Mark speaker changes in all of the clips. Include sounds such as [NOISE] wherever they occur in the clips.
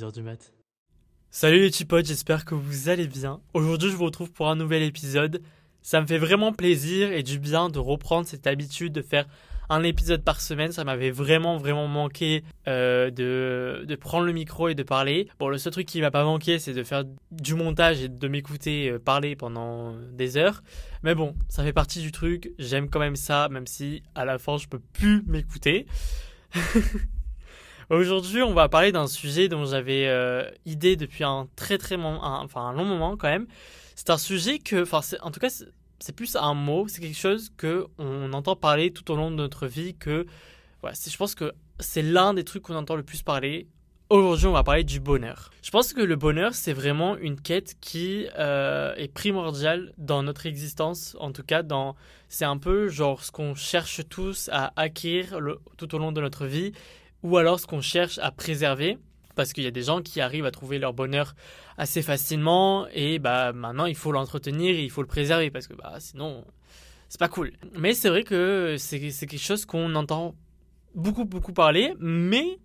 Speaker 1: 6h du mat. Salut les chipotes, j'espère que vous allez bien. Aujourd'hui, je vous retrouve pour un nouvel épisode. Ça me fait vraiment plaisir et du bien de reprendre cette habitude de faire un épisode par semaine. Ça m'avait vraiment, vraiment manqué euh, de, de, prendre le micro et de parler. Bon, le seul truc qui m'a pas manqué, c'est de faire du montage et de m'écouter euh, parler pendant des heures. Mais bon, ça fait partie du truc. J'aime quand même ça, même si à la fin, je peux plus m'écouter. [LAUGHS] Aujourd'hui, on va parler d'un sujet dont j'avais euh, idée depuis un très très long moment quand même. C'est un sujet que, en tout cas, c'est plus un mot, c'est quelque chose que on entend parler tout au long de notre vie. Que, je pense que c'est l'un des trucs qu'on entend le plus parler. Aujourd'hui, on va parler du bonheur. Je pense que le bonheur, c'est vraiment une quête qui euh, est primordiale dans notre existence. En tout cas, dans, c'est un peu genre ce qu'on cherche tous à acquérir tout au long de notre vie ou alors ce qu'on cherche à préserver parce qu'il y a des gens qui arrivent à trouver leur bonheur assez facilement et bah maintenant il faut l'entretenir et il faut le préserver parce que bah sinon c'est pas cool. Mais c'est vrai que c'est quelque chose qu'on entend beaucoup beaucoup parler mais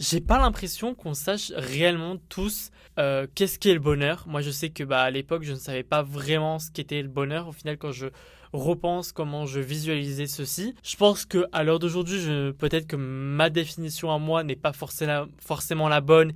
Speaker 1: j'ai pas l'impression qu'on sache réellement tous euh, qu'est-ce qu'est le bonheur. Moi je sais que bah à l'époque je ne savais pas vraiment ce qu'était le bonheur au final quand je repense comment je visualisais ceci. Je pense que à l'heure d'aujourd'hui, peut-être que ma définition à moi n'est pas forcément la bonne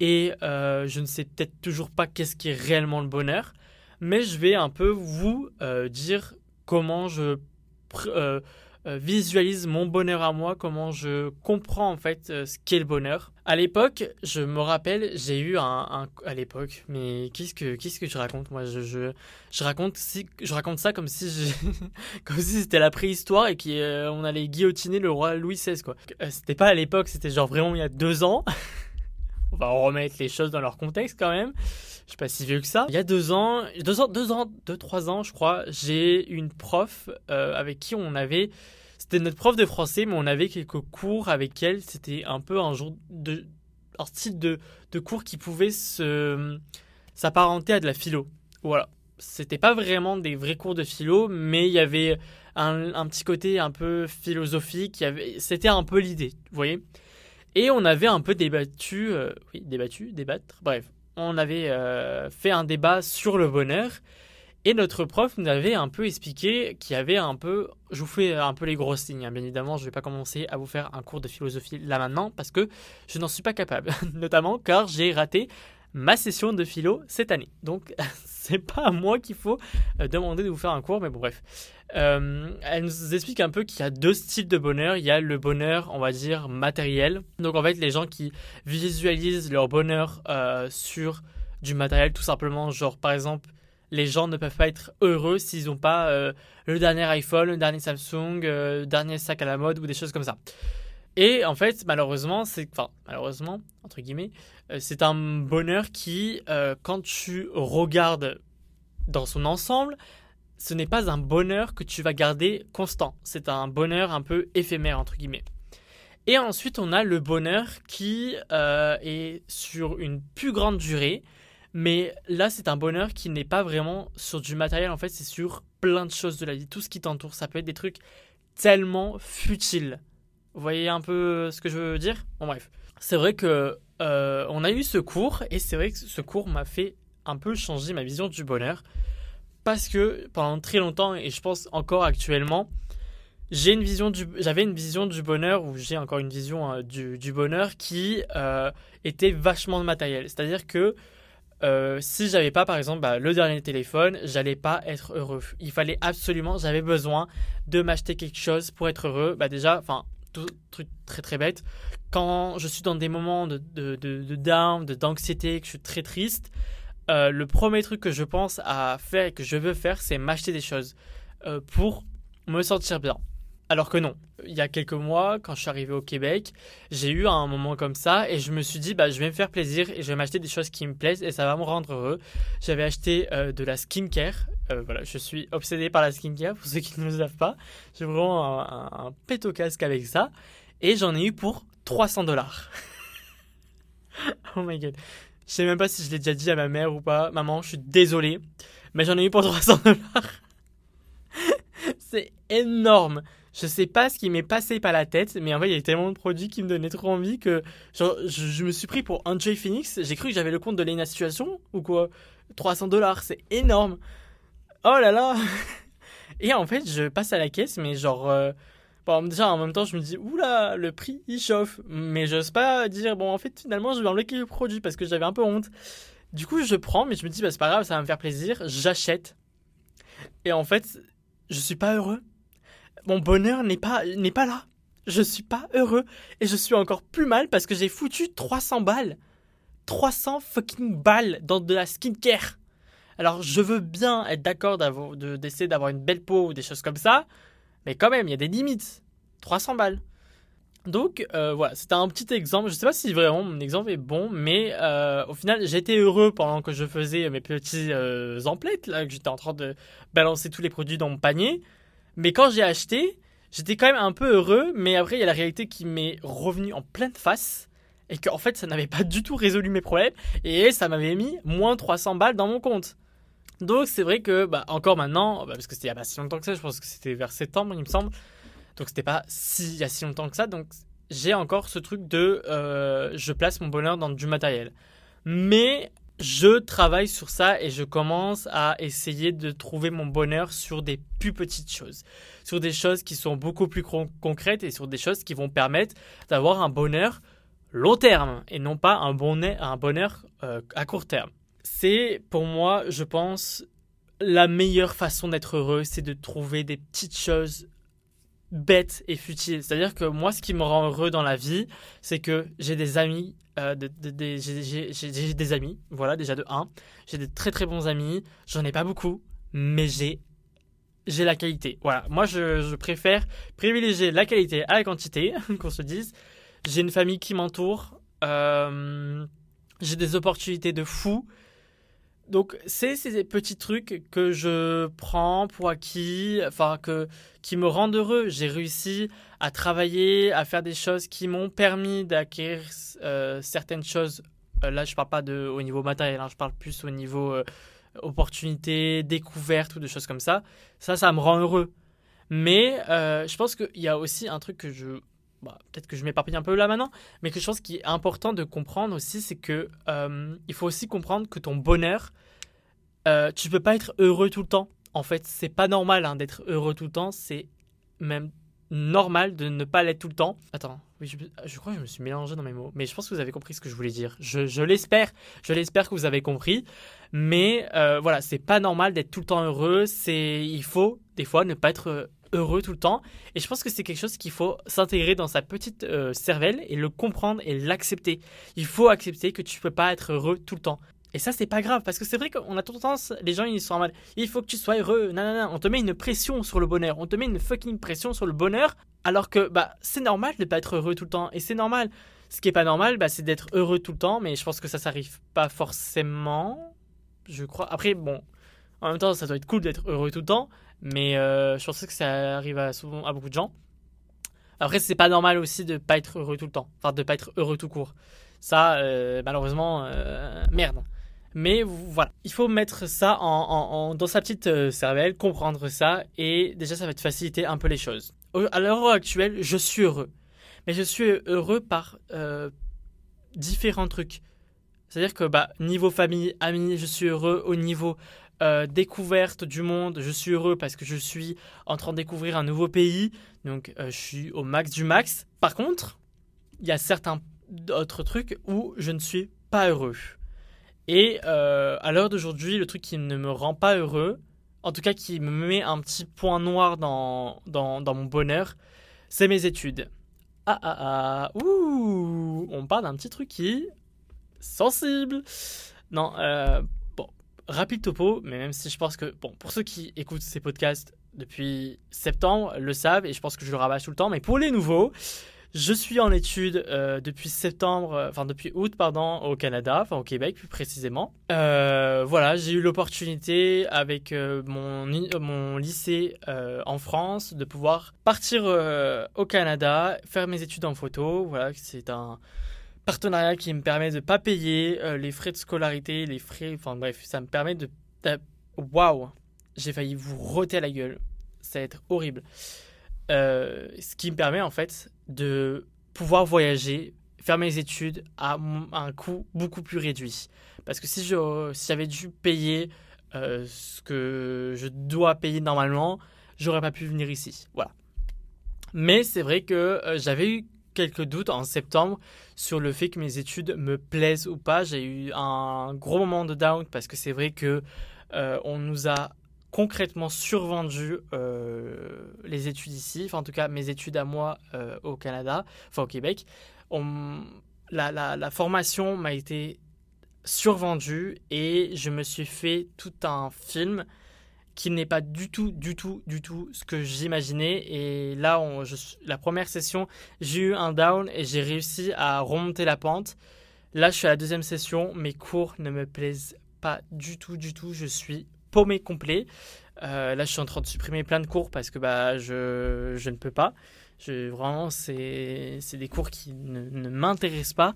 Speaker 1: et euh, je ne sais peut-être toujours pas qu'est-ce qui est réellement le bonheur. Mais je vais un peu vous euh, dire comment je visualise mon bonheur à moi, comment je comprends en fait euh, ce qu'est le bonheur. À l'époque, je me rappelle, j'ai eu un, à l'époque, mais qu'est-ce que qu'est-ce que je raconte moi? Je, je, je raconte si je raconte ça comme si [LAUGHS] comme si c'était la préhistoire et qu'on euh, allait guillotiner le roi Louis XVI quoi. c'était pas à l'époque, c'était genre vraiment il y a deux ans. [LAUGHS] On va remettre les choses dans leur contexte quand même. Je suis pas si vieux que ça. Il y a deux ans, deux ans, deux ans, deux, trois ans, je crois, j'ai une prof euh, avec qui on avait. C'était notre prof de français, mais on avait quelques cours avec elle. C'était un peu un genre de. un style de, de cours qui pouvait se s'apparenter à de la philo. Voilà. C'était pas vraiment des vrais cours de philo, mais il y avait un, un petit côté un peu philosophique. C'était un peu l'idée, vous voyez. Et on avait un peu débattu, euh, oui, débattu, débattre, bref, on avait euh, fait un débat sur le bonheur et notre prof nous avait un peu expliqué qu'il y avait un peu, je vous fais un peu les grosses signes, hein. bien évidemment, je ne vais pas commencer à vous faire un cours de philosophie là maintenant parce que je n'en suis pas capable, [LAUGHS] notamment car j'ai raté ma session de philo cette année. Donc [LAUGHS] c'est pas à moi qu'il faut euh, demander de vous faire un cours, mais bon bref. Euh, elle nous explique un peu qu'il y a deux styles de bonheur. Il y a le bonheur, on va dire, matériel. Donc en fait, les gens qui visualisent leur bonheur euh, sur du matériel, tout simplement, genre par exemple, les gens ne peuvent pas être heureux s'ils n'ont pas le dernier iPhone, le dernier Samsung, le dernier sac à la mode ou des choses comme ça. Et en fait, malheureusement, c'est, enfin, malheureusement, entre guillemets, euh, c'est un bonheur qui, euh, quand tu regardes dans son ensemble, ce n'est pas un bonheur que tu vas garder constant. C'est un bonheur un peu éphémère, entre guillemets. Et ensuite, on a le bonheur qui euh, est sur une plus grande durée. Mais là, c'est un bonheur qui n'est pas vraiment sur du matériel. En fait, c'est sur plein de choses de la vie. Tout ce qui t'entoure. Ça peut être des trucs tellement futiles. Vous voyez un peu ce que je veux dire? Bon bref. C'est vrai que euh, on a eu ce cours et c'est vrai que ce cours m'a fait un peu changer ma vision du bonheur parce que pendant très longtemps et je pense encore actuellement j'avais une vision du bonheur ou j'ai encore une vision hein, du, bonheur qui euh, était vachement matériel c'est à dire que euh, si j'avais pas par exemple bah, le dernier téléphone, j'allais pas être heureux. Il fallait absolument, j'avais besoin de m'acheter quelque chose pour être heureux. Bah déjà, enfin truc très très bête. Quand je suis dans des moments de, de, de, down, d'anxiété, que je suis très triste, euh, le premier truc que je pense à faire et que je veux faire, c'est m'acheter des choses euh, pour me sentir bien. Alors que non, il y a quelques mois, quand je suis arrivé au Québec, j'ai eu un moment comme ça et je me suis dit, bah, je vais me faire plaisir et je vais m'acheter des choses qui me plaisent et ça va me rendre heureux. J'avais acheté euh, de la skincare. Euh, voilà, je suis obsédé par la skincare pour ceux qui ne le savent pas. J'ai vraiment un, un, pet au casque avec ça et j'en ai eu pour 300 dollars. [LAUGHS] oh my god. Je sais même pas si je l'ai déjà dit à ma mère ou pas. Maman, je suis désolé, mais j'en ai eu pour 300 dollars. [LAUGHS] C'est énorme. Je sais pas ce qui m'est passé par la tête, mais en fait, il y a tellement de produits qui me donnaient trop envie que je, me suis pris pour J Phoenix. J'ai cru que j'avais le compte de Lena Situation ou quoi? 300 dollars, c'est énorme. Oh là là [LAUGHS] Et en fait, je passe à la caisse, mais genre. Euh, bon, déjà, en même temps, je me dis, oula, le prix, il chauffe. Mais j'ose pas dire, bon, en fait, finalement, je vais enlever le produit parce que j'avais un peu honte. Du coup, je prends, mais je me dis, bah, c'est pas grave, ça va me faire plaisir. J'achète. Et en fait, je suis pas heureux. Mon bonheur n'est pas, n'est pas là. Je suis pas heureux. Et je suis encore plus mal parce que j'ai foutu 300 balles. 300 fucking balles dans de la skincare. Alors, je veux bien être d'accord d'essayer d'avoir une belle peau ou des choses comme ça. Mais quand même, il y a des limites. 300 balles. Donc euh, voilà, c'était un petit exemple. Je sais pas si vraiment mon exemple est bon, mais euh, au final, j'étais heureux pendant que je faisais mes petits euh, emplettes, là, que j'étais en train de balancer tous les produits dans mon panier. Mais quand j'ai acheté, j'étais quand même un peu heureux, mais après, il y a la réalité qui m'est revenue en pleine face. Et qu'en fait, ça n'avait [LAUGHS] pas du tout résolu mes problèmes. Et ça m'avait mis moins 300 balles dans mon compte. Donc c'est vrai que, bah, encore maintenant, bah, parce que c'était il n'y a pas si longtemps que ça, je pense que c'était vers septembre, il me semble. Donc c'était pas si il y a si longtemps que ça. Donc j'ai encore ce truc de euh, je place mon bonheur dans du matériel. Mais je travaille sur ça et je commence à essayer de trouver mon bonheur sur des plus petites choses, sur des choses qui sont beaucoup plus concrètes et sur des choses qui vont permettre d'avoir un bonheur long terme et non pas un bonheur, euh, à court terme. C'est pour moi, je pense, la meilleure façon d'être heureux, c'est de trouver des petites choses bête et futile. C'est-à-dire que moi, ce qui me rend heureux dans la vie, c'est que j'ai des amis, euh, j'ai des amis, voilà, déjà de 1. J'ai des très très bons amis, j'en ai pas beaucoup, mais j'ai j'ai la qualité. Voilà, moi je, préfère privilégier la qualité à la quantité, [LAUGHS] qu'on se dise. J'ai une famille qui m'entoure, euh, j'ai des opportunités de fou, donc c'est ces petits trucs que je prends pour acquis, enfin que qui me rendent heureux. J'ai réussi à travailler, à faire des choses qui m'ont permis d'acquérir euh, certaines choses. Euh, là, je parle pas de au niveau matériel, hein, je parle plus au niveau euh, opportunité, découverte ou de choses comme ça. Ça, ça me rend heureux. Mais je pense qu'il y a aussi un truc que je bah, peut-être que je m'éparpille un peu là maintenant, mais quelque chose qui est important de comprendre aussi, c'est que euh, il faut aussi comprendre que ton bonheur, euh, tu peux pas être heureux tout le temps. En fait, c'est pas normal hein, d'être heureux tout le temps. C'est même normal de ne pas l'être tout le temps. Attends, je, crois que je me suis mélangé dans mes mots, mais je pense que vous avez compris ce que je voulais dire. Je, l'espère, je l'espère que vous avez compris. Mais euh, voilà, c'est pas normal d'être tout le temps heureux. C'est, il faut des fois ne pas être heureux tout le temps. Et je pense que c'est quelque chose qu'il faut s'intégrer dans sa petite euh, cervelle et le comprendre et l'accepter. Il faut accepter que tu peux pas être heureux tout le temps. Et ça, c'est pas grave, parce que c'est vrai qu'on a tendance, les gens, ils sont en il faut que tu sois heureux, nanana, on te met une pression sur le bonheur, on te met une fucking pression sur le bonheur, alors que, bah, c'est normal de pas être heureux tout le temps, et c'est normal. Ce qui est pas normal, bah, c'est d'être heureux tout le temps, mais je pense que ça s'arrive pas forcément, je crois. Après, bon, en même temps, ça doit être cool d'être heureux tout le temps, mais euh, je pense que ça arrive à, souvent à beaucoup de gens. Après, c'est pas normal aussi de pas être heureux tout le temps, enfin de pas être heureux tout court. Ça, euh, malheureusement, euh, merde. Mais voilà, il faut mettre ça en, dans sa petite cervelle, comprendre ça, et déjà ça va te faciliter un peu les choses. À l'heure actuelle, je suis heureux. Mais je suis heureux par différents trucs. C'est-à-dire que bah, niveau famille, amis, je suis heureux au niveau euh, découverte du monde. Je suis heureux parce que je suis en train de découvrir un nouveau pays. Donc, euh, je suis au max du max. Par contre, il y a certains autres trucs où je ne suis pas heureux. Et euh, à l'heure d'aujourd'hui, le truc qui ne me rend pas heureux, en tout cas qui me met un petit point noir dans, dans, mon bonheur, c'est mes études. Ah ah ah, ouh, on parle d'un petit truc qui sensible. Non, euh, rapide topo, mais même si je pense que, bon, pour ceux qui écoutent ces podcasts depuis septembre, le savent, et je pense que je le rabâche tout le temps, mais pour les nouveaux, je suis en études euh, depuis septembre, euh, enfin depuis août, pardon, au Canada, enfin au Québec plus précisément. Euh, voilà, j'ai eu l'opportunité avec mon, mon lycée en France de pouvoir partir au Canada, faire mes études en photo. Voilà, c'est un partenariat qui me permet de pas payer euh, les frais de scolarité, les frais, enfin bref, ça me permet de... Waouh J'ai failli vous roter à la gueule. Ça va être horrible. ce qui me permet en fait de pouvoir voyager, faire mes études à un coût beaucoup plus réduit. Parce que si j'avais dû payer ce que je dois payer normalement, j'aurais pas pu venir ici. Voilà. Mais c'est vrai que j'avais eu quelques doutes en septembre sur le fait que mes études me plaisent ou pas. J'ai eu un gros moment de down parce que c'est vrai que euh, on nous a concrètement survendu euh, les études ici, enfin en tout cas mes études à moi euh, au Canada, enfin au Québec. On, la, la, la formation m'a été survendue et je me suis fait tout un film qui n'est pas du tout, du tout, du tout ce que j'imaginais. Et là, la première session, j'ai eu un down et j'ai réussi à remonter la pente. Là, je suis à la deuxième session, mes cours ne me plaisent pas du tout, du tout. Je suis paumé complet. Euh, là, je suis en train de supprimer plein de cours parce que bah, je, je ne peux pas. Je, vraiment, c'est des cours qui ne, ne m'intéressent pas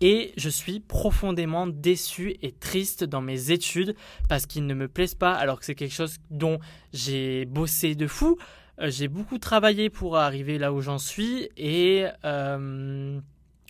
Speaker 1: et je suis profondément déçu et triste dans mes études parce qu'ils ne me plaisent pas alors que c'est quelque chose dont j'ai bossé de fou. Euh, j'ai beaucoup travaillé pour arriver là où j'en suis et euh,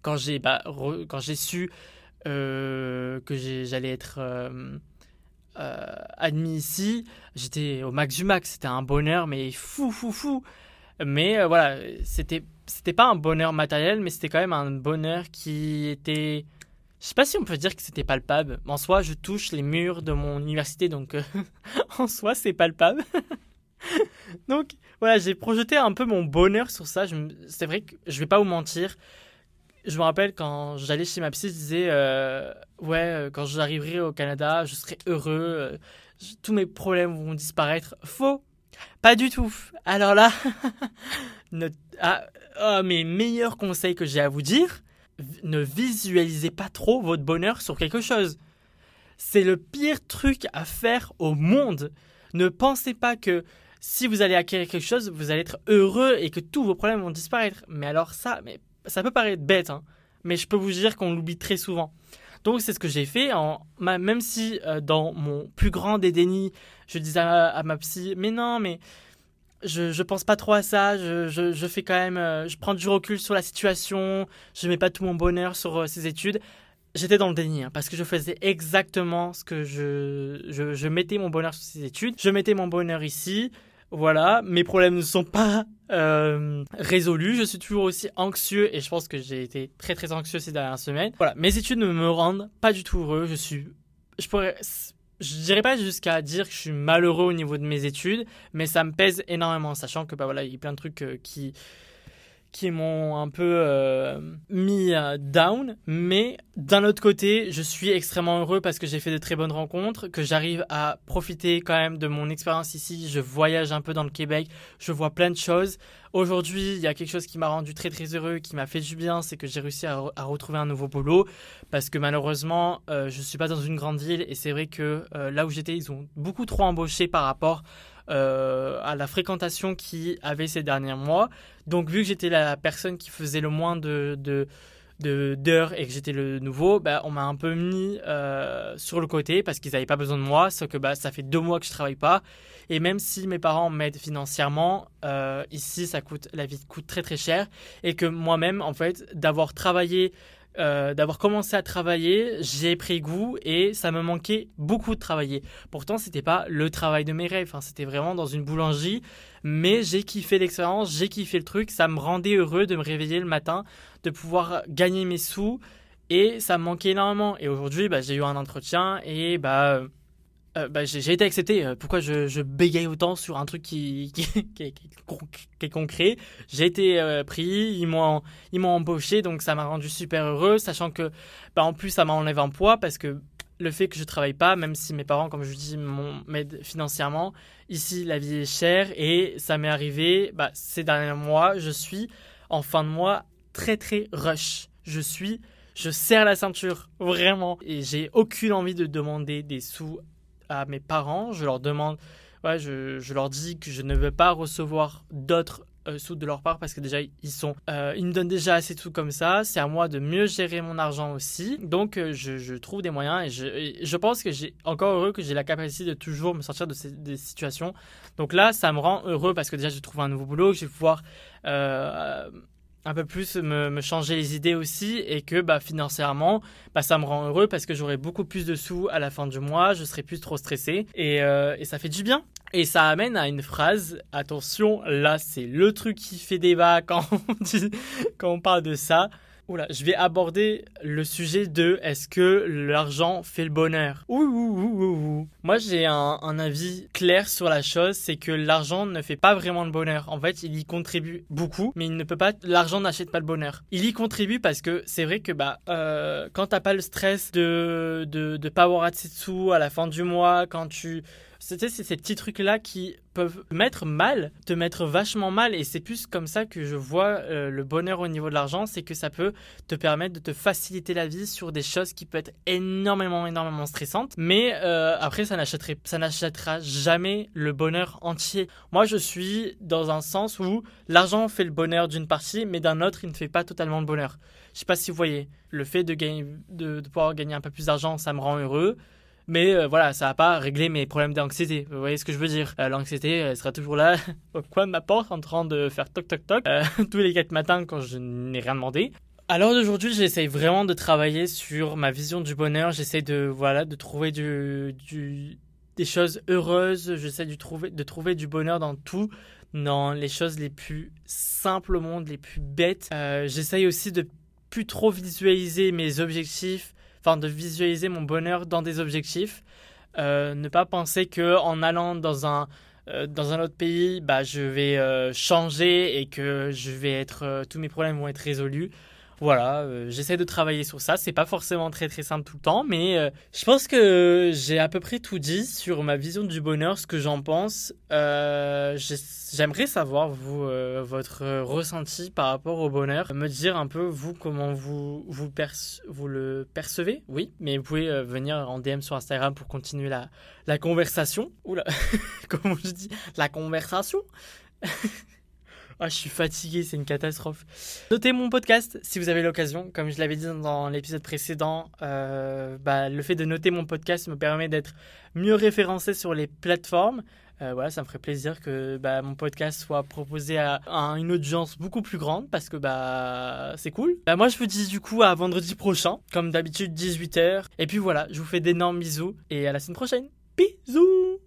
Speaker 1: quand j'ai bah, su euh, que j'allais être admis ici, j'étais au max du max. C'était un bonheur mais fou fou fou. Mais voilà, c'était c'était pas un bonheur matériel, mais c'était quand même un bonheur qui était. Je sais pas si on peut dire que c'était palpable. En soi, je touche les murs de mon université, donc euh, [LAUGHS] en soi, c'est palpable. [LAUGHS] donc voilà, j'ai projeté un peu mon bonheur sur ça. C'est vrai que je vais pas vous mentir. Je me rappelle quand j'allais chez ma psy, je disais euh, Ouais, euh, quand j'arriverai au Canada, je serai heureux, tous mes problèmes vont disparaître. Faux Pas du tout. Alors là, [LAUGHS] ah, oh, mes meilleurs conseils que j'ai à vous dire, ne visualisez pas trop votre bonheur sur quelque chose. C'est le pire truc à faire au monde. Ne pensez pas que si vous allez acquérir quelque chose, vous allez être heureux et que tous vos problèmes vont disparaître. Mais alors ça, mais ça peut paraître bête, hein, mais je peux vous dire qu'on l'oublie très souvent. Donc c'est ce que j'ai fait, même si euh, dans mon plus grand dédaignis, je disais à ma psy, mais non, mais je, je pense pas trop à ça. Je, fais quand même, euh, je prends du recul sur la situation. Je mets pas tout mon bonheur sur euh, ces études. J'étais dans le déni hein, parce que je faisais exactement ce que je, je, je mettais mon bonheur sur ces études. Je mettais mon bonheur ici. Voilà, mes problèmes ne sont pas euh, résolus. Je suis toujours aussi anxieux et je pense que j'ai été très très anxieux ces dernières semaines. Voilà, mes études ne me rendent pas du tout heureux. Je suis, je pourrais, je dirais pas jusqu'à dire que je suis malheureux au niveau de mes études, mais ça me pèse énormément, sachant que bah voilà, il y a plein de trucs euh, qui qui m'ont un peu euh, mis euh, down, mais d'un autre côté, je suis extrêmement heureux parce que j'ai fait de très bonnes rencontres, que j'arrive à profiter quand même de mon expérience ici. Je voyage un peu dans le Québec, je vois plein de choses. Aujourd'hui, il y a quelque chose qui m'a rendu très très heureux, qui m'a fait du bien, c'est que j'ai réussi à, retrouver un nouveau boulot parce que malheureusement, euh, je suis pas dans une grande ville et c'est vrai que là où j'étais, ils ont beaucoup trop embauché par rapport euh, à la fréquentation qui avait ces derniers mois. Donc vu que j'étais la personne qui faisait le moins de, de d'heures et que j'étais le nouveau, bah, on m'a un peu mis euh, sur le côté parce qu'ils n'avaient pas besoin de moi, sauf que bah, ça fait deux mois que je travaille pas. Et même si mes parents m'aident financièrement, euh, ici ça coûte, la vie coûte très très cher. Et que moi-même en fait d'avoir travaillé euh, d'avoir commencé à travailler, j'ai pris goût et ça me manquait beaucoup de travailler. Pourtant, c'était pas le travail de mes rêves, enfin, c'était vraiment dans une boulangerie, mais j'ai kiffé l'expérience, j'ai kiffé le truc, ça me rendait heureux de me réveiller le matin, de pouvoir gagner mes sous. Et ça me manquait énormément. Et aujourd'hui, bah, j'ai eu un entretien et bah euh, bah, j'ai été accepté. Euh, pourquoi je, je, bégaye autant sur un truc qui, [LAUGHS] est concret? J'ai été euh, pris, ils m'ont embauché, donc ça m'a rendu super heureux, sachant que bah, en plus ça m'a enlevé un poids parce que le fait que je travaille pas, même si mes parents, comme je dis, m'aident financièrement, ici la vie est chère et ça m'est arrivé bah, ces derniers mois, je suis en fin de mois très très rush. Je suis je serre la ceinture, vraiment. Et j'ai aucune envie de demander des sous mes parents, je leur demande, ouais, je, leur dis que je ne veux pas recevoir d'autres euh, sous de leur part parce que déjà ils sont, euh, ils me donnent déjà assez de sous comme ça. C'est à moi de mieux gérer mon argent aussi. Donc je, trouve des moyens et je, je pense que j'ai encore heureux que j'ai la capacité de toujours me sortir de ces des situations. Donc là, ça me rend heureux parce que déjà j'ai trouvé un nouveau boulot, que je vais pouvoir un peu plus me, changer les idées aussi et que bah, financièrement, bah, ça me rend heureux parce que j'aurai beaucoup plus de sous à la fin du mois, je serai plus trop stressé et, euh, et ça fait du bien. Et ça amène à une phrase, attention, là c'est le truc qui fait débat quand on, dit, quand on parle de ça. Oula, je vais aborder le sujet de est-ce que l'argent fait le bonheur? Ouh, ouh, ouh, Moi, j'ai un, un, avis clair sur la chose, c'est que l'argent ne fait pas vraiment le bonheur. En fait, il y contribue beaucoup, mais il ne peut pas. L'argent n'achète pas le bonheur. Il y contribue parce que c'est vrai que bah euh, quand t'as pas le stress de de de pas avoir assez de sous à la fin du mois, quand tu c'est ces petits trucs-là qui peuvent mettre mal, te mettre vachement mal. Et c'est plus comme ça que je vois euh, le bonheur au niveau de l'argent, c'est que ça peut te permettre de te faciliter la vie sur des choses qui peuvent être énormément, énormément stressantes. Mais euh, après, ça n'achètera jamais le bonheur entier. Moi, je suis dans un sens où l'argent fait le bonheur d'une partie, mais d'un autre, il ne fait pas totalement le bonheur. Je sais pas si vous voyez, le fait de, gagner, de pouvoir gagner un peu plus d'argent, ça me rend heureux. Mais euh, voilà, ça va pas régler mes problèmes d'anxiété. Vous voyez ce que je veux dire euh, L'anxiété, elle sera toujours là [LAUGHS] au coin de ma porte en train de faire toc toc toc euh, [LAUGHS] tous les quatre matins quand je n'ai rien demandé. Alors d'aujourd'hui, j'essaie vraiment de travailler sur ma vision du bonheur. J'essaie de voilà de trouver du des choses heureuses. J'essaie de trouver de trouver du bonheur dans tout, dans les choses les plus simples au monde, les plus bêtes. J'essaie aussi de plus trop visualiser mes objectifs enfin de visualiser mon bonheur dans des objectifs. Euh, ne pas penser que en allant dans un euh, dans un autre pays, bah je vais euh, changer et que je vais être tous mes problèmes vont être résolus. Voilà, euh, j'essaie de travailler sur ça. C'est pas forcément très très simple tout le temps, mais euh, je pense que j'ai à peu près tout dit sur ma vision du bonheur, ce que j'en pense. Euh, j'aimerais savoir vous votre ressenti par rapport au bonheur, me dire un peu vous comment vous vous, vous le percevez. Oui, mais vous pouvez venir en DM sur Instagram pour continuer la la conversation. Oula, [LAUGHS] comment je dis? La conversation. [LAUGHS] Ah, je suis fatigué, c'est une catastrophe. Notez mon podcast si vous avez l'occasion. Comme je l'avais dit dans l'épisode précédent, euh, bah, le fait de noter mon podcast me permet d'être mieux référencé sur les plateformes. Euh, voilà, ça me ferait plaisir que bah, mon podcast soit proposé à, une audience beaucoup plus grande parce que bah, c'est cool. Bah, moi, je vous dis du coup à vendredi prochain, comme d'habitude 18h. Et puis voilà, je vous fais d'énormes bisous et à la semaine prochaine. Bisous